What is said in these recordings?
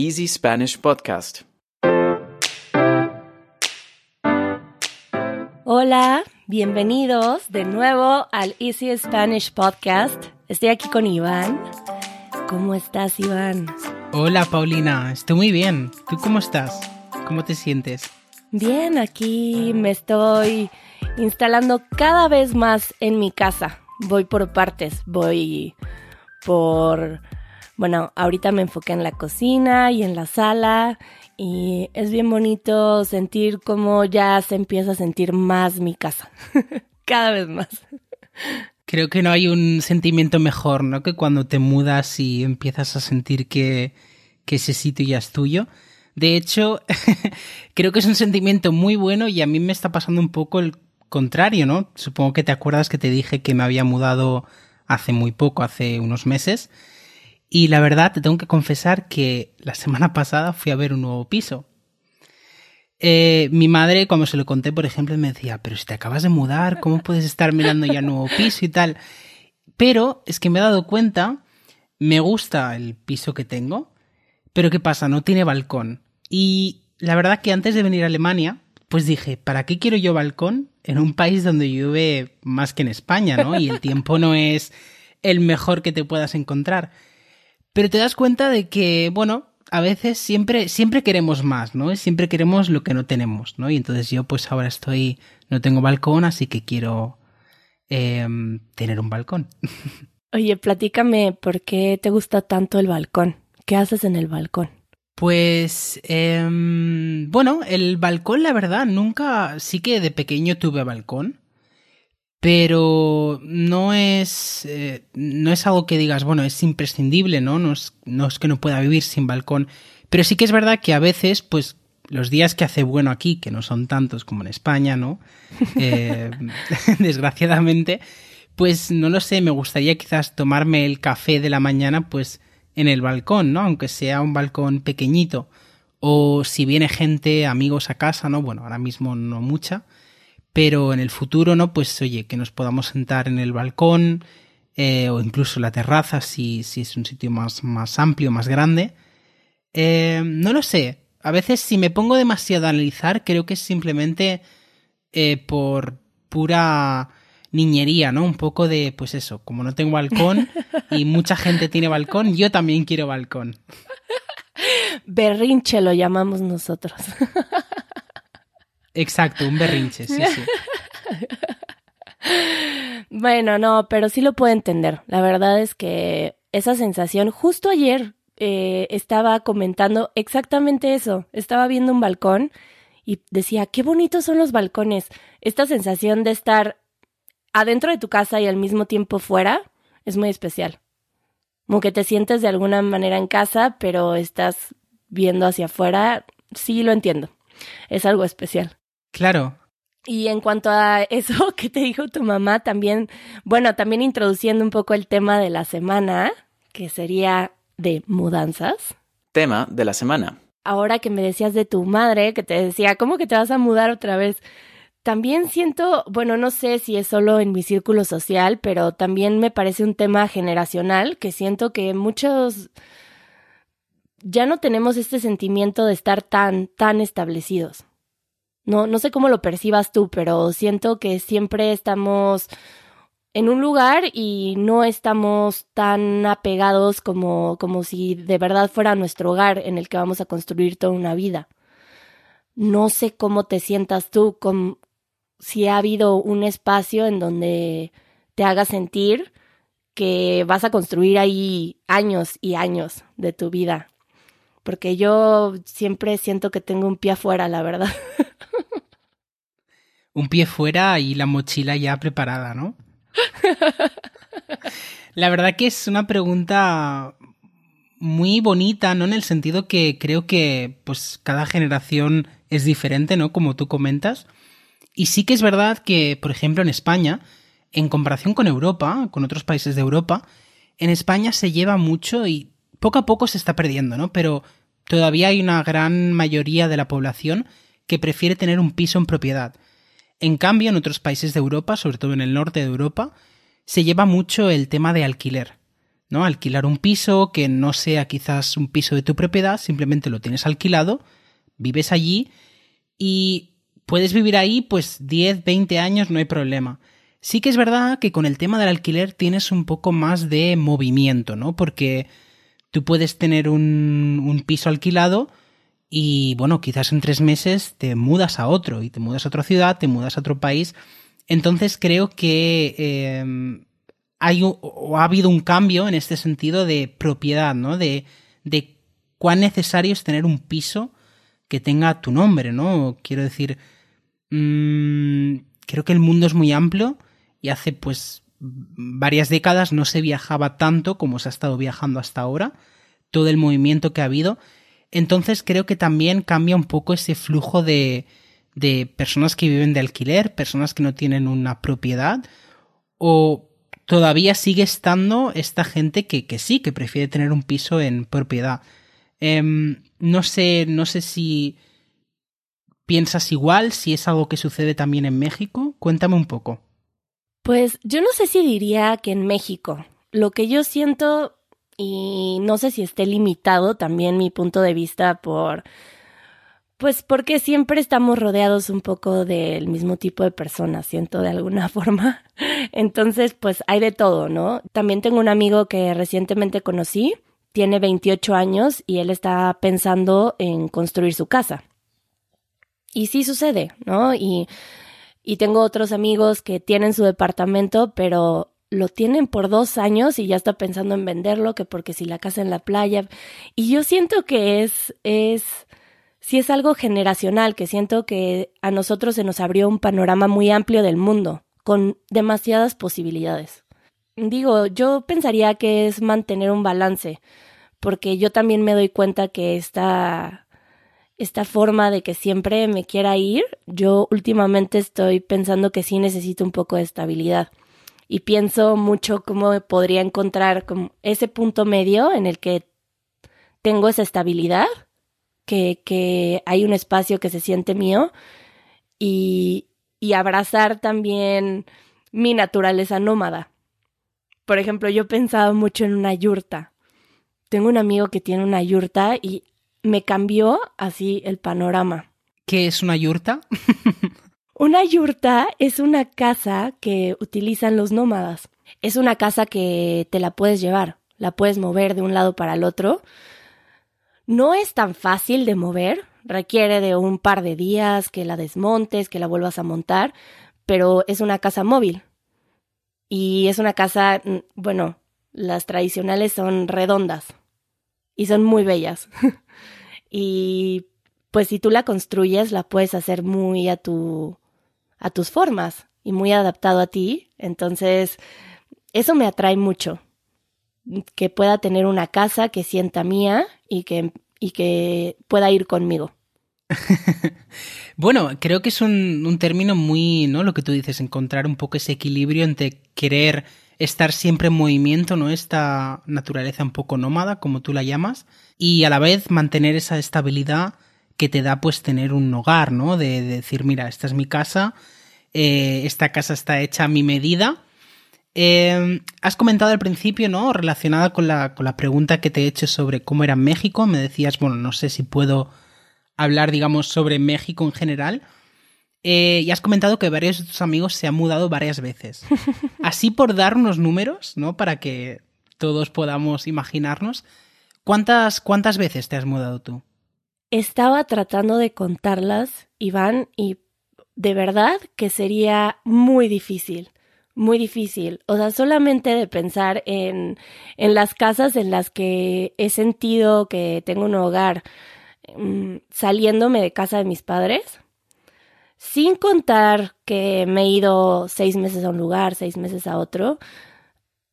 Easy Spanish Podcast. Hola, bienvenidos de nuevo al Easy Spanish Podcast. Estoy aquí con Iván. ¿Cómo estás, Iván? Hola, Paulina. Estoy muy bien. ¿Tú cómo estás? ¿Cómo te sientes? Bien, aquí me estoy instalando cada vez más en mi casa. Voy por partes, voy por... Bueno, ahorita me enfoqué en la cocina y en la sala y es bien bonito sentir cómo ya se empieza a sentir más mi casa. cada vez más. Creo que no hay un sentimiento mejor, ¿no? Que cuando te mudas y empiezas a sentir que, que ese sitio ya es tuyo. De hecho, creo que es un sentimiento muy bueno y a mí me está pasando un poco el contrario, ¿no? Supongo que te acuerdas que te dije que me había mudado hace muy poco, hace unos meses. Y la verdad, te tengo que confesar que la semana pasada fui a ver un nuevo piso. Eh, mi madre, cuando se lo conté, por ejemplo, me decía, pero si te acabas de mudar, ¿cómo puedes estar mirando ya nuevo piso y tal? Pero es que me he dado cuenta, me gusta el piso que tengo, pero ¿qué pasa? No tiene balcón. Y la verdad que antes de venir a Alemania, pues dije, ¿para qué quiero yo balcón en un país donde llueve más que en España, ¿no? Y el tiempo no es el mejor que te puedas encontrar. Pero te das cuenta de que, bueno, a veces siempre, siempre queremos más, ¿no? Siempre queremos lo que no tenemos, ¿no? Y entonces yo pues ahora estoy, no tengo balcón, así que quiero em, tener un balcón. Oye, platícame, ¿por qué te gusta tanto el balcón? ¿Qué haces en el balcón? Pues, em, bueno, el balcón, la verdad, nunca, sí que de pequeño tuve balcón, pero no es, eh, no es algo que digas, bueno, es imprescindible, ¿no? No es, no es que no pueda vivir sin balcón, pero sí que es verdad que a veces, pues, los días que hace bueno aquí, que no son tantos como en España, ¿no? Eh, desgraciadamente, pues no lo sé, me gustaría quizás tomarme el café de la mañana, pues, en el balcón, ¿no? Aunque sea un balcón pequeñito. O si viene gente, amigos a casa, ¿no? Bueno, ahora mismo no mucha. Pero en el futuro, ¿no? Pues oye, que nos podamos sentar en el balcón eh, o incluso la terraza si, si es un sitio más, más amplio, más grande. Eh, no lo sé. A veces si me pongo demasiado a analizar, creo que es simplemente eh, por pura niñería, ¿no? Un poco de, pues eso, como no tengo balcón y mucha gente tiene balcón, yo también quiero balcón. Berrinche lo llamamos nosotros. Exacto, un berrinche, sí, sí. Bueno, no, pero sí lo puedo entender. La verdad es que esa sensación, justo ayer eh, estaba comentando exactamente eso. Estaba viendo un balcón y decía, qué bonitos son los balcones. Esta sensación de estar adentro de tu casa y al mismo tiempo fuera es muy especial. Como que te sientes de alguna manera en casa, pero estás viendo hacia afuera, sí lo entiendo. Es algo especial. Claro. Y en cuanto a eso que te dijo tu mamá, también, bueno, también introduciendo un poco el tema de la semana, que sería de mudanzas. Tema de la semana. Ahora que me decías de tu madre, que te decía, ¿cómo que te vas a mudar otra vez? También siento, bueno, no sé si es solo en mi círculo social, pero también me parece un tema generacional que siento que muchos ya no tenemos este sentimiento de estar tan, tan establecidos. No, no sé cómo lo percibas tú, pero siento que siempre estamos en un lugar y no estamos tan apegados como, como si de verdad fuera nuestro hogar en el que vamos a construir toda una vida. No sé cómo te sientas tú, con, si ha habido un espacio en donde te haga sentir que vas a construir ahí años y años de tu vida. Porque yo siempre siento que tengo un pie afuera, la verdad. un pie fuera y la mochila ya preparada, ¿no? la verdad que es una pregunta muy bonita, ¿no? En el sentido que creo que pues cada generación es diferente, ¿no? Como tú comentas. Y sí que es verdad que, por ejemplo, en España, en comparación con Europa, con otros países de Europa, en España se lleva mucho y poco a poco se está perdiendo, ¿no? Pero todavía hay una gran mayoría de la población que prefiere tener un piso en propiedad. En cambio, en otros países de Europa, sobre todo en el norte de Europa, se lleva mucho el tema de alquiler. ¿no? Alquilar un piso que no sea quizás un piso de tu propiedad, simplemente lo tienes alquilado, vives allí y puedes vivir ahí pues 10, 20 años, no hay problema. Sí que es verdad que con el tema del alquiler tienes un poco más de movimiento, ¿no? Porque tú puedes tener un, un piso alquilado y bueno, quizás en tres meses te mudas a otro y te mudas a otra ciudad, te mudas a otro país. Entonces creo que eh, hay o ha habido un cambio en este sentido de propiedad, ¿no? De, de cuán necesario es tener un piso que tenga tu nombre, ¿no? Quiero decir, mmm, creo que el mundo es muy amplio y hace pues varias décadas no se viajaba tanto como se ha estado viajando hasta ahora, todo el movimiento que ha habido. Entonces creo que también cambia un poco ese flujo de, de personas que viven de alquiler, personas que no tienen una propiedad o todavía sigue estando esta gente que, que sí, que prefiere tener un piso en propiedad. Eh, no sé, no sé si piensas igual, si es algo que sucede también en México. Cuéntame un poco. Pues yo no sé si diría que en México. Lo que yo siento, y no sé si esté limitado también mi punto de vista por pues porque siempre estamos rodeados un poco del mismo tipo de personas, siento de alguna forma. Entonces, pues hay de todo, ¿no? También tengo un amigo que recientemente conocí, tiene 28 años y él está pensando en construir su casa. Y sí sucede, ¿no? Y, y tengo otros amigos que tienen su departamento, pero lo tienen por dos años y ya está pensando en venderlo, que porque si la casa en la playa. Y yo siento que es, es, sí es algo generacional, que siento que a nosotros se nos abrió un panorama muy amplio del mundo, con demasiadas posibilidades. Digo, yo pensaría que es mantener un balance, porque yo también me doy cuenta que esta, esta forma de que siempre me quiera ir, yo últimamente estoy pensando que sí necesito un poco de estabilidad. Y pienso mucho cómo podría encontrar ese punto medio en el que tengo esa estabilidad, que, que hay un espacio que se siente mío y, y abrazar también mi naturaleza nómada. Por ejemplo, yo pensaba mucho en una yurta. Tengo un amigo que tiene una yurta y me cambió así el panorama. ¿Qué es una yurta? una yurta es una casa que utilizan los nómadas. Es una casa que te la puedes llevar, la puedes mover de un lado para el otro no es tan fácil de mover, requiere de un par de días que la desmontes, que la vuelvas a montar, pero es una casa móvil. Y es una casa, mm, bueno, las tradicionales son redondas y son muy bellas. y pues si tú la construyes, la puedes hacer muy a tu a tus formas y muy adaptado a ti. Entonces, eso me atrae mucho que pueda tener una casa que sienta mía y que, y que pueda ir conmigo. bueno, creo que es un, un, término muy, ¿no? Lo que tú dices, encontrar un poco ese equilibrio entre querer estar siempre en movimiento, ¿no? Esta naturaleza un poco nómada, como tú la llamas, y a la vez mantener esa estabilidad que te da pues tener un hogar, ¿no? De, de decir, mira, esta es mi casa, eh, esta casa está hecha a mi medida eh, has comentado al principio, ¿no? Relacionada con la, con la pregunta que te he hecho sobre cómo era México. Me decías, bueno, no sé si puedo hablar, digamos, sobre México en general. Eh, y has comentado que varios de tus amigos se han mudado varias veces. Así por dar unos números, ¿no? Para que todos podamos imaginarnos. ¿Cuántas, cuántas veces te has mudado tú? Estaba tratando de contarlas, Iván, y de verdad que sería muy difícil muy difícil. O sea, solamente de pensar en, en las casas en las que he sentido que tengo un hogar mm, saliéndome de casa de mis padres, sin contar que me he ido seis meses a un lugar, seis meses a otro,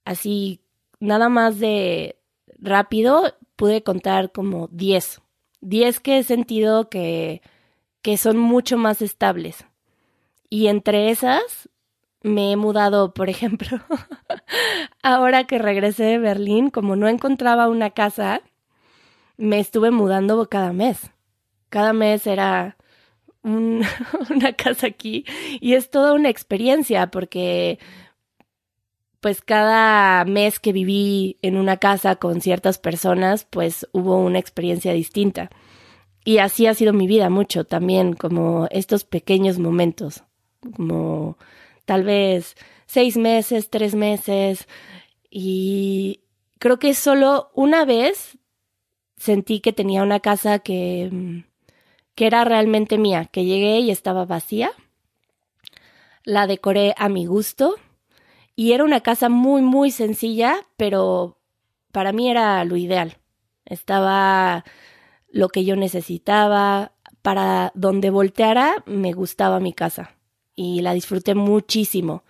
así nada más de rápido pude contar como diez. Diez que he sentido que, que son mucho más estables. Y entre esas me he mudado, por ejemplo, ahora que regresé de Berlín, como no encontraba una casa, me estuve mudando cada mes. Cada mes era una casa aquí y es toda una experiencia porque pues cada mes que viví en una casa con ciertas personas, pues hubo una experiencia distinta. Y así ha sido mi vida mucho también, como estos pequeños momentos, como tal vez seis meses, tres meses, y creo que solo una vez sentí que tenía una casa que, que era realmente mía, que llegué y estaba vacía. La decoré a mi gusto y era una casa muy, muy sencilla, pero para mí era lo ideal. Estaba lo que yo necesitaba. Para donde volteara, me gustaba mi casa y la disfruté muchísimo.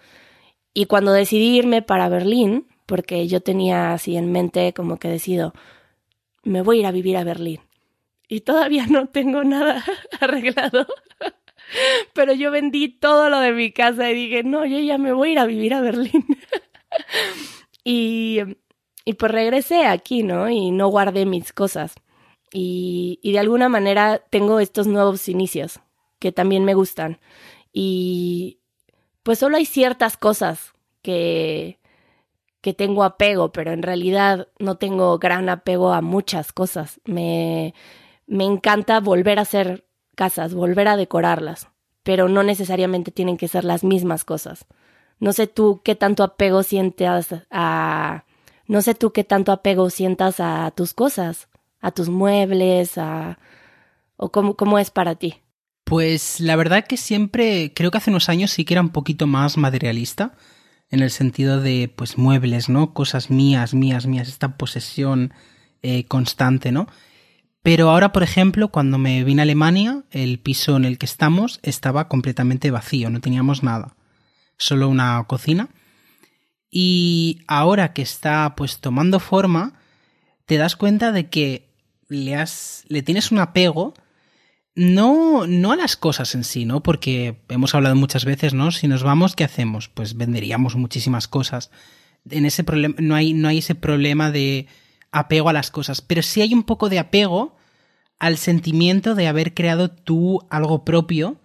Y cuando decidí irme para Berlín, porque yo tenía así en mente como que decido, me voy a ir a vivir a Berlín. Y todavía no tengo nada arreglado. Pero yo vendí todo lo de mi casa y dije, no, yo ya me voy a ir a vivir a Berlín. y, y pues regresé aquí, ¿no? Y no guardé mis cosas y, de alguna manera tengo estos nuevos inicios que también me gustan. Y pues solo hay ciertas cosas que, que tengo apego, pero en realidad no tengo gran apego a muchas cosas. Me, me encanta volver a hacer casas, volver a decorarlas, pero no necesariamente tienen que ser las mismas cosas. No sé tú qué tanto apego sientas a... No sé tú qué tanto apego sientas a tus cosas a tus muebles, a... o cómo, cómo es para ti? Pues la verdad que siempre, creo que hace unos años sí que era un poquito más materialista, en el sentido de, pues, muebles, ¿no? Cosas mías, mías, mías, esta posesión eh, constante, ¿no? Pero ahora, por ejemplo, cuando me vine a Alemania, el piso en el que estamos estaba completamente vacío, no teníamos nada, solo una cocina. Y ahora que está pues tomando forma, te das cuenta de que le, has, le tienes un apego no, no a las cosas en sí, ¿no? Porque hemos hablado muchas veces, ¿no? Si nos vamos, ¿qué hacemos? Pues venderíamos muchísimas cosas. En ese problema, no hay, no hay ese problema de apego a las cosas, pero sí hay un poco de apego al sentimiento de haber creado tú algo propio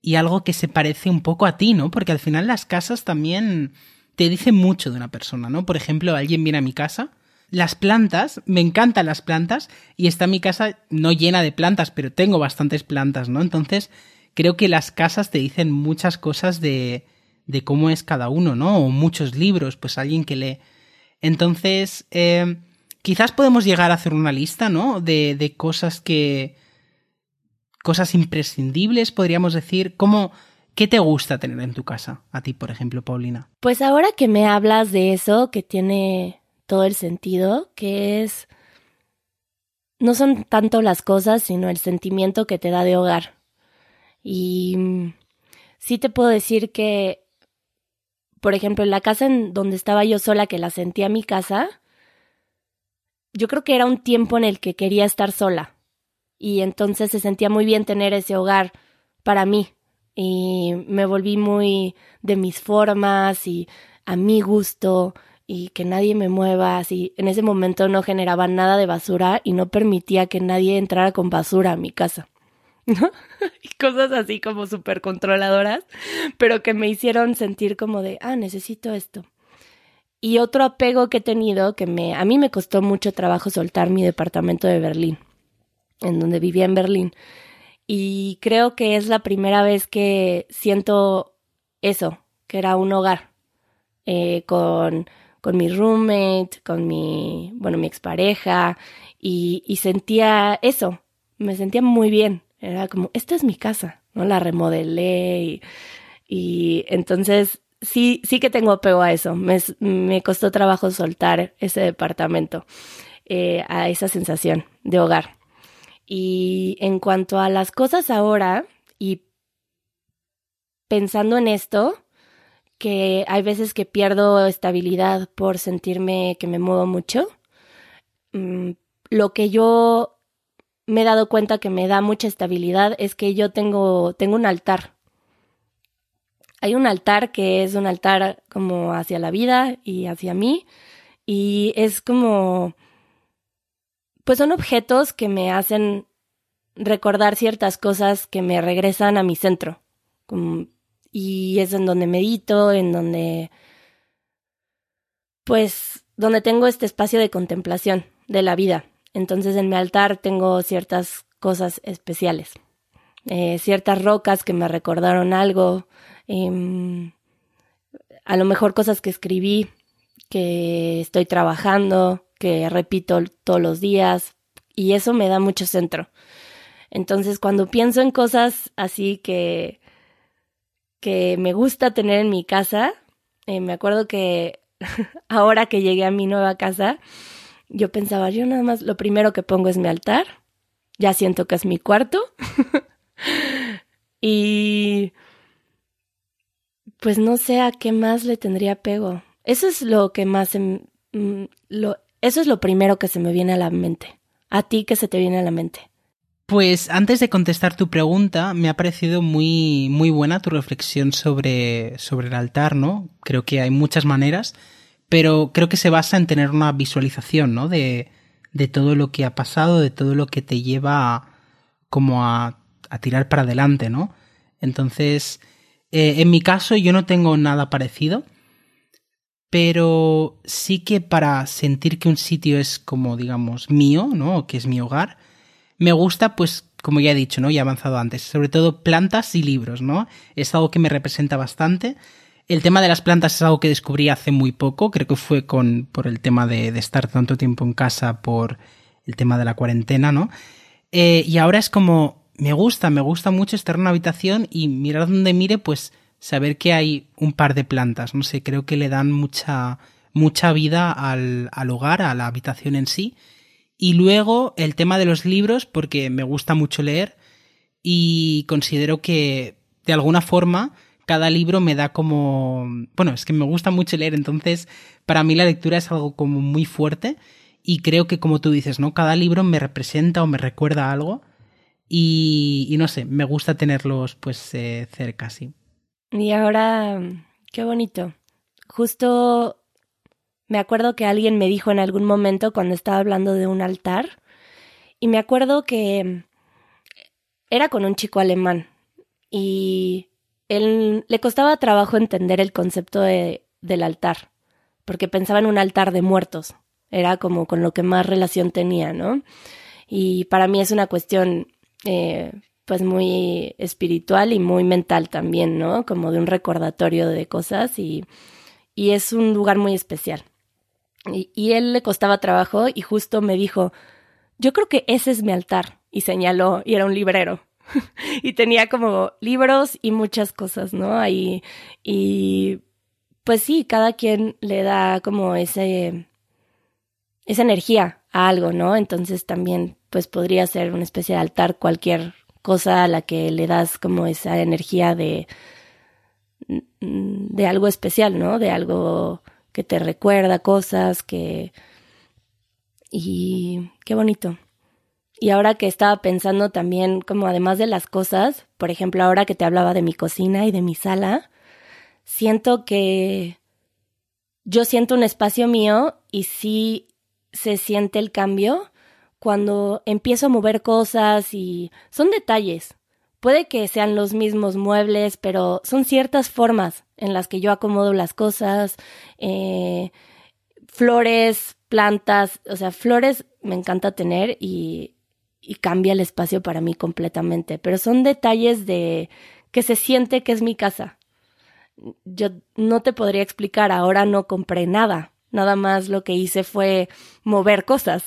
y algo que se parece un poco a ti, ¿no? Porque al final las casas también te dicen mucho de una persona, ¿no? Por ejemplo, alguien viene a mi casa las plantas, me encantan las plantas y está mi casa no llena de plantas, pero tengo bastantes plantas, ¿no? Entonces, creo que las casas te dicen muchas cosas de, de cómo es cada uno, ¿no? O muchos libros, pues alguien que lee. Entonces, eh, quizás podemos llegar a hacer una lista, ¿no? De, de cosas que... cosas imprescindibles, podríamos decir. ¿Cómo, ¿Qué te gusta tener en tu casa? A ti, por ejemplo, Paulina. Pues ahora que me hablas de eso, que tiene todo el sentido, que es, no son tanto las cosas, sino el sentimiento que te da de hogar. Y mm, sí te puedo decir que, por ejemplo, en la casa en donde estaba yo sola, que la sentía mi casa, yo creo que era un tiempo en el que quería estar sola. Y entonces se sentía muy bien tener ese hogar para mí. Y me volví muy de mis formas y a mi gusto y que nadie me mueva, así. En ese momento no generaba nada de basura y no permitía que nadie entrara con basura a mi casa. y cosas así como súper controladoras, pero que me hicieron sentir como de, ah, necesito esto. Y otro apego que he tenido, que me, a mí me costó mucho trabajo soltar mi departamento de Berlín, en donde vivía en Berlín. Y creo que es la primera vez que siento eso, que era un hogar, eh, con con mi roommate, con mi, bueno, mi expareja, y, y sentía eso, me sentía muy bien. Era como, esta es mi casa, ¿no? La remodelé y, y entonces sí, sí que tengo apego a eso. Me, me costó trabajo soltar ese departamento, eh, a esa sensación de hogar. Y en cuanto a las cosas ahora, y pensando en esto, que hay veces que pierdo estabilidad por sentirme que me muevo mucho. Mm, lo que yo me he dado cuenta que me da mucha estabilidad es que yo tengo, tengo un altar. Hay un altar que es un altar como hacia la vida y hacia mí. Y es como, pues son objetos que me hacen recordar ciertas cosas que me regresan a mi centro. Y es en donde medito, en donde pues donde tengo este espacio de contemplación de la vida. Entonces en mi altar tengo ciertas cosas especiales, eh, ciertas rocas que me recordaron algo, em, a lo mejor cosas que escribí, que estoy trabajando, que repito todos los días, y eso me da mucho centro. Entonces, cuando pienso en cosas así que, que me gusta tener en mi casa, eh, me acuerdo que ahora que llegué a mi nueva casa, yo pensaba, yo nada más lo primero que pongo es mi altar, ya siento que es mi cuarto, y pues no sé a qué más le tendría pego. Eso es lo que más, mm, lo, eso es lo primero que se me viene a la mente. ¿A ti qué se te viene a la mente? Pues antes de contestar tu pregunta, me ha parecido muy, muy buena tu reflexión sobre, sobre el altar, ¿no? Creo que hay muchas maneras, pero creo que se basa en tener una visualización, ¿no? De, de todo lo que ha pasado, de todo lo que te lleva a, como a, a tirar para adelante, ¿no? Entonces, eh, en mi caso yo no tengo nada parecido, pero sí que para sentir que un sitio es como, digamos, mío, ¿no? Que es mi hogar, me gusta, pues, como ya he dicho, ¿no? Y he avanzado antes, sobre todo plantas y libros, ¿no? Es algo que me representa bastante. El tema de las plantas es algo que descubrí hace muy poco, creo que fue con, por el tema de, estar tanto tiempo en casa, por el tema de la cuarentena, ¿no? Eh, y ahora es como, me gusta, me gusta mucho estar en una habitación y mirar donde mire, pues saber que hay un par de plantas, no sé, creo que le dan mucha, mucha vida al, al hogar, a la habitación en sí. Y luego el tema de los libros, porque me gusta mucho leer y considero que de alguna forma cada libro me da como... Bueno, es que me gusta mucho leer, entonces para mí la lectura es algo como muy fuerte y creo que como tú dices, ¿no? Cada libro me representa o me recuerda algo y, no sé, me gusta tenerlos pues eh, cerca, sí. Y ahora, qué bonito. Justo me acuerdo que alguien me dijo en algún momento cuando estaba hablando de un altar, y me acuerdo que era con un chico alemán y él le costaba trabajo entender el concepto de, del altar, porque pensaba en un altar de muertos, era como con lo que más relación tenía, ¿no? Y para mí es una cuestión eh, pues muy espiritual y muy mental también, ¿no? Como de un recordatorio de cosas y, y es un lugar muy especial. Y, él le costaba trabajo y justo me dijo, yo creo que ese es mi altar. Y señaló, y era un librero. y tenía como libros y muchas cosas, ¿no? Ahí, y pues sí, cada quien le da como ese, esa energía a algo, ¿no? Entonces también, pues podría ser una especie de altar cualquier cosa a la que le das como esa energía de, de algo especial, ¿no? De algo que te recuerda cosas, que... Y qué bonito. Y ahora que estaba pensando también, como además de las cosas, por ejemplo, ahora que te hablaba de mi cocina y de mi sala, siento que yo siento un espacio mío y sí se siente el cambio cuando empiezo a mover cosas y son detalles. Puede que sean los mismos muebles, pero son ciertas formas en las que yo acomodo las cosas, eh, flores, plantas, o sea, flores me encanta tener y, y cambia el espacio para mí completamente, pero son detalles de que se siente que es mi casa. Yo no te podría explicar, ahora no compré nada, nada más lo que hice fue mover cosas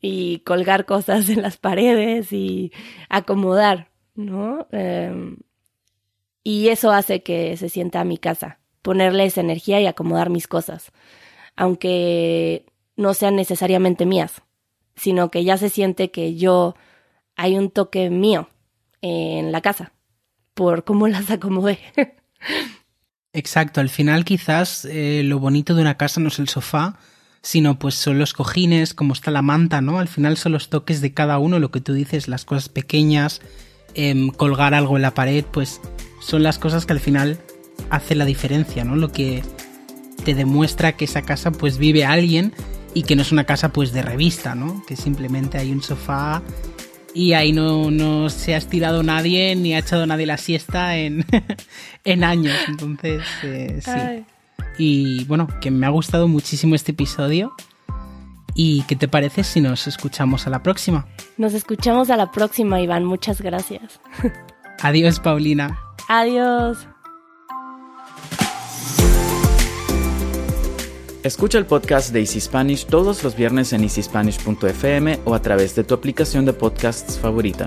y colgar cosas en las paredes y acomodar. ¿no? Em, y eso hace que se sienta a mi casa, ponerle esa energía y acomodar mis cosas, aunque no sean necesariamente mías, sino que ya se siente que yo hay un toque mío en la casa por cómo las acomodé. Exacto, al final quizás eh, lo bonito de una casa no es el sofá, sino pues son los cojines, cómo está la manta, ¿no? Al final son los toques de cada uno, lo que tú dices, las cosas pequeñas, Em, colgar algo en la pared, pues son las cosas que al final hacen la diferencia, ¿no? Lo que te demuestra que esa casa pues vive alguien y que no es una casa pues de revista, ¿no? Que simplemente hay un sofá y ahí no, no se ha estirado nadie ni ha echado nadie la siesta en, en años. Entonces, eh, sí. Y bueno, que me ha gustado muchísimo este episodio. ¿Y qué te parece si nos escuchamos a la próxima? Nos escuchamos a la próxima, Iván. Muchas gracias. Adiós, Paulina. Adiós. Escucha el podcast de Easy Spanish todos los viernes en easyspanish.fm o a través de tu aplicación de podcasts favorita.